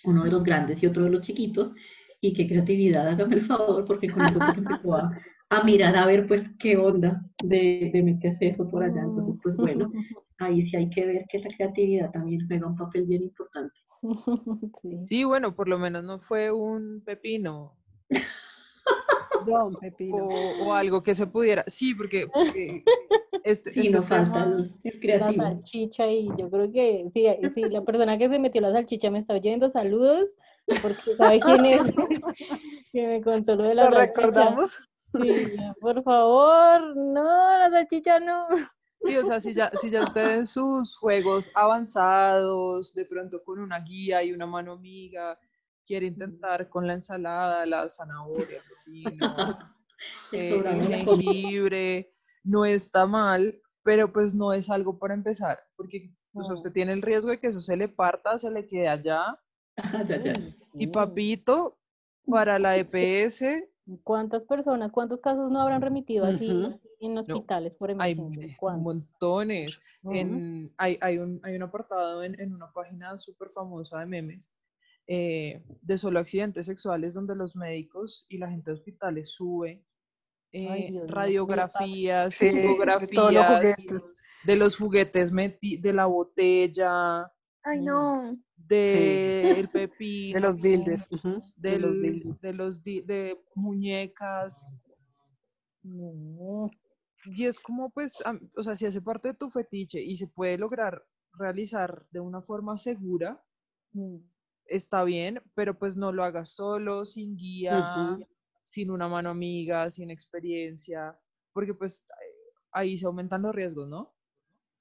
[SPEAKER 2] uno de los grandes y otro de los chiquitos, y qué creatividad, hágame el favor, porque con eso pues empezó a, a mirar a ver pues qué onda de, de meterse eso por allá, entonces pues bueno, ahí sí hay que ver que la creatividad también juega un papel bien importante.
[SPEAKER 4] Sí.
[SPEAKER 1] Sí, bueno, por lo menos no fue un pepino.
[SPEAKER 3] Don Pepino.
[SPEAKER 1] O, o algo que se pudiera. Sí, porque, porque este,
[SPEAKER 2] Sí,
[SPEAKER 1] este
[SPEAKER 2] nos falta
[SPEAKER 4] La salchicha y yo creo que sí, sí, la persona que se metió la salchicha me está oyendo, saludos, porque sabe quién es, que me contó lo de la
[SPEAKER 3] ¿Lo
[SPEAKER 4] salchicha.
[SPEAKER 3] recordamos?
[SPEAKER 4] Sí, por favor, no, la salchicha no.
[SPEAKER 1] Sí, o sea, si ya, si ya usted en sus juegos avanzados, de pronto con una guía y una mano amiga, quiere intentar con la ensalada, la zanahoria, el pepino,
[SPEAKER 2] El
[SPEAKER 1] eh, jengibre, no está mal, pero pues no es algo para empezar, porque
[SPEAKER 4] No.
[SPEAKER 1] usted tiene el riesgo de que eso se le parta, se le quede allá, Y papito, para la EPS,
[SPEAKER 4] ¿Cuántas personas, cuántos casos no habrán remitido así en hospitales por
[SPEAKER 1] hay
[SPEAKER 4] emergencia? ¿Cuántos?
[SPEAKER 1] montones. En, hay, hay, un, hay un apartado en, en una página súper famosa de memes eh, de solo accidentes sexuales donde los médicos y la gente de hospitales sube
[SPEAKER 4] Ay,
[SPEAKER 1] eh, radiografías,
[SPEAKER 3] Sí, de los juguetes.
[SPEAKER 1] de los juguetes meti- de la botella,
[SPEAKER 5] Ay,
[SPEAKER 4] Mm.
[SPEAKER 5] no.
[SPEAKER 1] del pepino,
[SPEAKER 3] De los dildes. De los dildes.
[SPEAKER 1] de los di- de muñecas.
[SPEAKER 4] No.
[SPEAKER 1] Y es como, pues, o sea, si hace parte de tu fetiche y se puede lograr realizar de una forma segura,
[SPEAKER 4] Mm.
[SPEAKER 1] está bien, pero pues no lo hagas solo, sin guía, sin una mano amiga, sin experiencia, porque pues ahí se aumentan los riesgos, ¿no?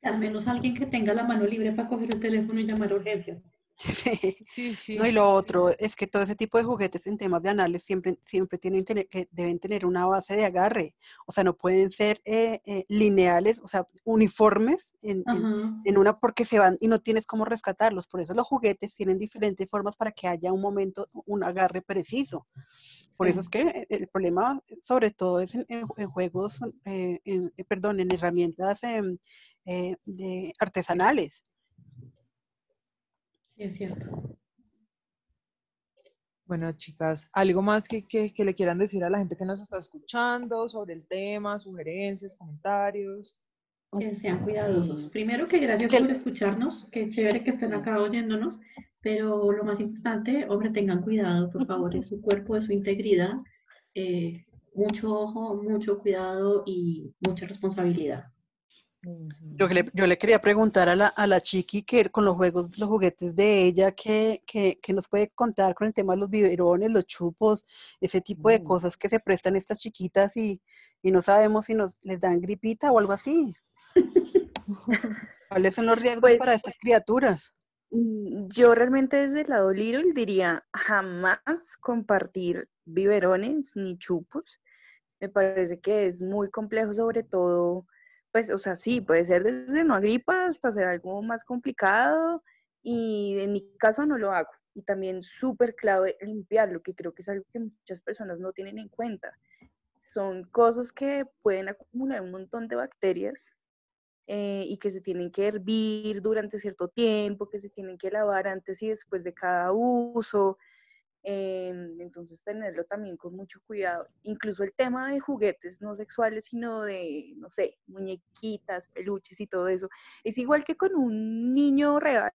[SPEAKER 2] Al menos alguien que tenga la mano libre para coger el teléfono y llamar a urgencia.
[SPEAKER 3] Sí.
[SPEAKER 1] Sí, sí.
[SPEAKER 3] No, y lo otro es que todo ese tipo de juguetes en temas de anales siempre, siempre tienen tener- que deben tener una base de agarre. O sea, no pueden ser eh, eh, lineales, o sea, uniformes en, en- una porque se van y no tienes cómo rescatarlos. Por eso los juguetes tienen diferentes formas para que haya un momento, un agarre preciso. Por eso es que eh, el problema, sobre todo, es en, en- en juegos, eh, en- eh, perdón, en herramientas em, eh, de artesanales.
[SPEAKER 2] Sí, es cierto.
[SPEAKER 1] Bueno, chicas, ¿algo más que, que, que le quieran decir a la gente que nos está escuchando sobre el tema, sugerencias, comentarios?
[SPEAKER 2] Que sean cuidadosos. Primero que gracias por escucharnos, que chévere que estén acá oyéndonos, pero lo más importante, hombre, tengan cuidado, por favor, de su cuerpo, de su integridad. eh, mucho ojo, mucho cuidado y mucha responsabilidad.
[SPEAKER 3] Yo que le, yo le quería preguntar a la, a la chiqui que con los juegos, los juguetes de ella, que, que, que nos puede contar con el tema de los biberones, los chupos, ese tipo de cosas que se prestan estas chiquitas y, y no sabemos si nos les dan gripita o algo así. ¿Cuáles son los riesgos
[SPEAKER 5] Pues-
[SPEAKER 3] para estas criaturas?
[SPEAKER 5] Mm, Yo realmente desde el lado Little diría jamás compartir biberones ni chupos. Me parece que es muy complejo, sobre todo, pues, o sea, sí, puede ser desde una gripa hasta ser algo más complicado y en mi caso no lo hago. Y también súper clave limpiarlo, que creo que es algo que muchas personas no tienen en cuenta. Son cosas que pueden acumular un montón de bacterias eh, y que se tienen que hervir durante cierto tiempo, que se tienen que lavar antes y después de cada uso. em, entonces tenerlo también con mucho cuidado. Incluso el tema de juguetes no sexuales, sino de, no sé, muñequitas, peluches y todo eso, es igual que con un niño real.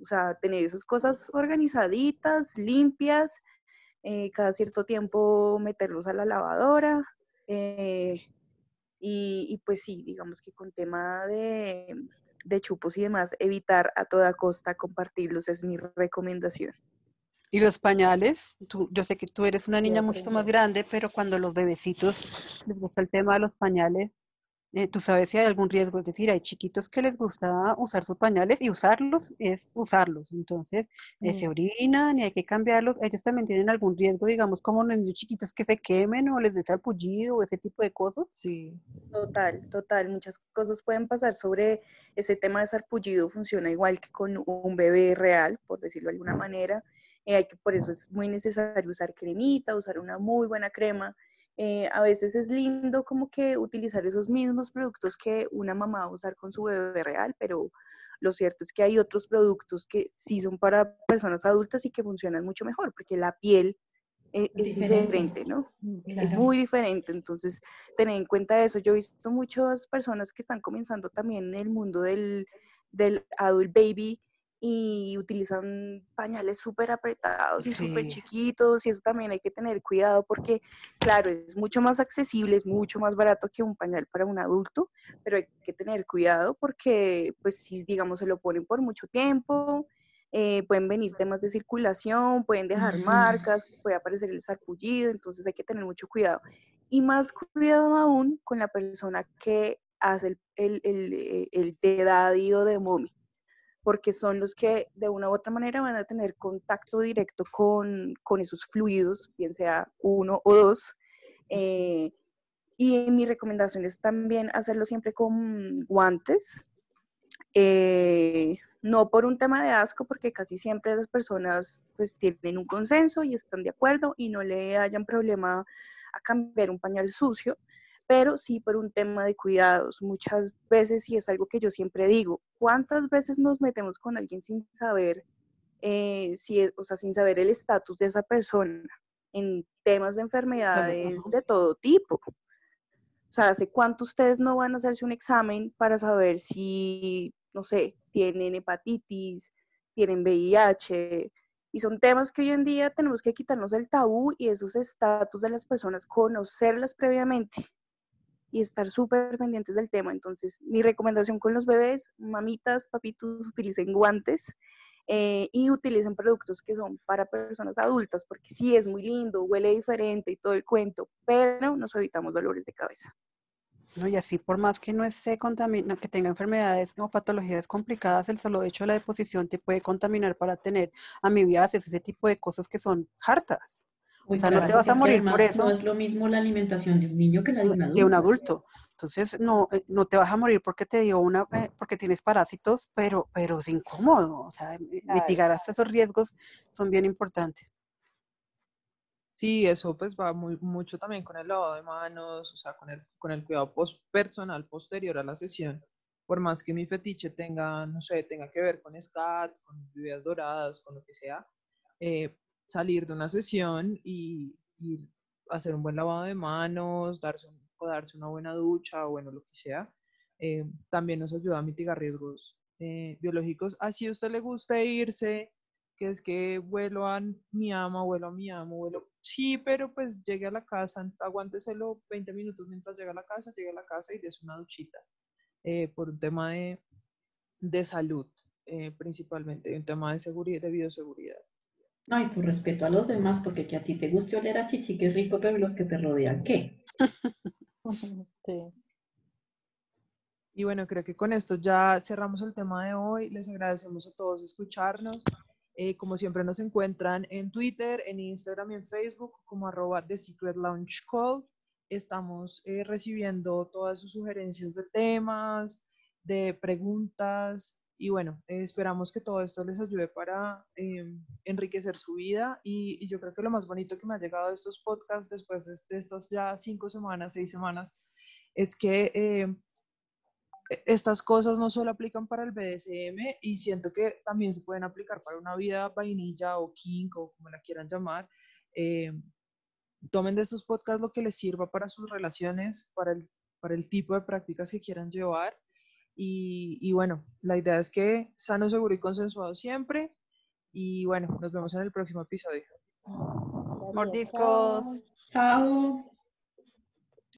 [SPEAKER 5] O sea, tener esas cosas organizaditas, limpias, eh, cada cierto tiempo meterlos a la lavadora. eh, y, y pues sí, digamos que con tema de, de chupos y demás, evitar a toda costa compartirlos es mi recomendación.
[SPEAKER 3] ¿Y los pañales? Tú, yo sé que tú eres una niña mucho más grande, pero cuando los bebecitos les gusta el tema de los pañales, eh, tú sabes si hay algún riesgo. Es decir, hay chiquitos que les gusta usar sus pañales y usarlos es usarlos. Entonces, eh, se
[SPEAKER 4] Mm.
[SPEAKER 3] orinan y hay que cambiarlos. Ellos también tienen algún riesgo, digamos, como los niños chiquitos que se quemen o les dé salpullido o ese tipo de cosas.
[SPEAKER 1] Sí.
[SPEAKER 5] Total, total. Muchas cosas pueden pasar sobre ese tema de sarpullido. Funciona igual que con un bebé real, por decirlo de alguna manera. Eh, hay que, por eso es muy necesario usar cremita, usar una muy buena crema. Eh, a veces es lindo como que utilizar esos mismos productos que una mamá va a usar con su bebé real, pero lo cierto es que hay otros productos que sí son para personas adultas y que funcionan mucho mejor, porque la piel eh, es
[SPEAKER 2] Diferente.
[SPEAKER 5] diferente, ¿no? Es
[SPEAKER 2] Claro.
[SPEAKER 5] muy diferente, entonces tener en cuenta eso. Yo he visto muchas personas que están comenzando también en el mundo del, del adult baby y utilizan pañales súper apretados y súper
[SPEAKER 3] Sí.
[SPEAKER 5] chiquitos y eso también hay que tener cuidado porque, claro, es mucho más accesible, es mucho más barato que un pañal para un adulto, pero hay que tener cuidado porque, pues, si, digamos, se lo ponen por mucho tiempo, eh, pueden venir temas de circulación, pueden dejar marcas, puede aparecer el sarpullido, entonces hay que tener mucho cuidado. Y más cuidado aún con la persona que hace el, el, el, eh, el de daddy o de mommy porque son los que de una u otra manera van a tener contacto directo con, con esos fluidos, bien sea uno o dos. Eh, y mi recomendación es también hacerlo siempre con guantes, eh, no por un tema de asco, porque casi siempre las personas pues tienen un consenso y están de acuerdo y no le hayan problema a cambiar un pañal sucio, pero sí por un tema de cuidados. Muchas veces, y es algo que yo siempre digo, ¿cuántas veces nos metemos con alguien sin saber, eh, si, o sea, sin saber el estatus de esa persona en temas de enfermedades de todo tipo? O sea, ¿hace cuánto ustedes no van a hacerse un examen para saber si, no sé, tienen hepatitis, tienen VIH? Y son temas que hoy en día tenemos que quitarnos el tabú y esos estatus de las personas, conocerlas previamente y estar súper pendientes del tema. Entonces, mi recomendación con los bebés, mamitas, papitos, utilicen guantes eh, y utilicen productos que son para personas adultas, porque sí es muy lindo, huele diferente y todo el cuento, pero nos evitamos dolores de cabeza.
[SPEAKER 3] ¿no? Y así, por más que no esté contamina, que tenga enfermedades o patologías complicadas, el solo hecho de la deposición te puede contaminar para tener amibiasis, ese tipo de cosas que son hartas. O sea, no te
[SPEAKER 2] claro,
[SPEAKER 3] vas a morir por eso.
[SPEAKER 2] No es lo mismo la alimentación de un niño que la de un adulto.
[SPEAKER 3] de un adulto. Entonces, no, eh, no te vas a morir porque te dio una, eh, porque tienes parásitos, pero, pero es incómodo. O sea, eh, mitigar hasta esos riesgos son bien importantes.
[SPEAKER 1] Sí, eso pues va muy, mucho también con el lavado de manos, o sea, con el, con el cuidado pos- personal posterior a la sesión. Por más que mi fetiche tenga, no sé, tenga que ver con SCAT, con bebidas doradas, con lo que sea, eh, salir de una sesión y, hacer un buen lavado de manos, darse, un- o darse una buena ducha, o bueno, lo que sea, eh, también nos ayuda a mitigar riesgos eh, biológicos. Así a usted le gusta irse, que es que vuelo a mi ama, vuelo a mi amo, vuelo. Sí, pero pues llegue a la casa, aguánteselo 20 minutos mientras llega a la casa, llegue a la casa y des una duchita. eh, por un tema de, de salud, principalmente, un tema de seguridad, de bioseguridad.
[SPEAKER 2] No, y por respeto a los demás, porque que a ti te guste oler a chichi, es rico, pero los que te rodean, ¿qué?
[SPEAKER 4] Sí.
[SPEAKER 1] Y bueno, creo que con esto ya cerramos el tema de hoy. Les agradecemos a todos escucharnos. Eh, como siempre nos encuentran en Twitter, en Instagram y en Facebook como arroba The Secret Launch Call. Estamos eh, recibiendo todas sus sugerencias de temas, de preguntas y bueno, eh, esperamos que todo esto les ayude para eh, enriquecer su vida y, yo creo que lo más bonito que me ha llegado de estos podcasts después de, estas ya cinco semanas, seis semanas, es que eh, estas cosas no solo aplican para el BDSM y siento que también se pueden aplicar para una vida vainilla o kink o como la quieran llamar. Eh, tomen de estos podcasts lo que les sirva para sus relaciones, para el, para el tipo de prácticas que quieran llevar. Y, y bueno, la idea es que sano, seguro y consensuado siempre. Y bueno, nos vemos en el próximo episodio.
[SPEAKER 3] Mordiscos.
[SPEAKER 2] Chao.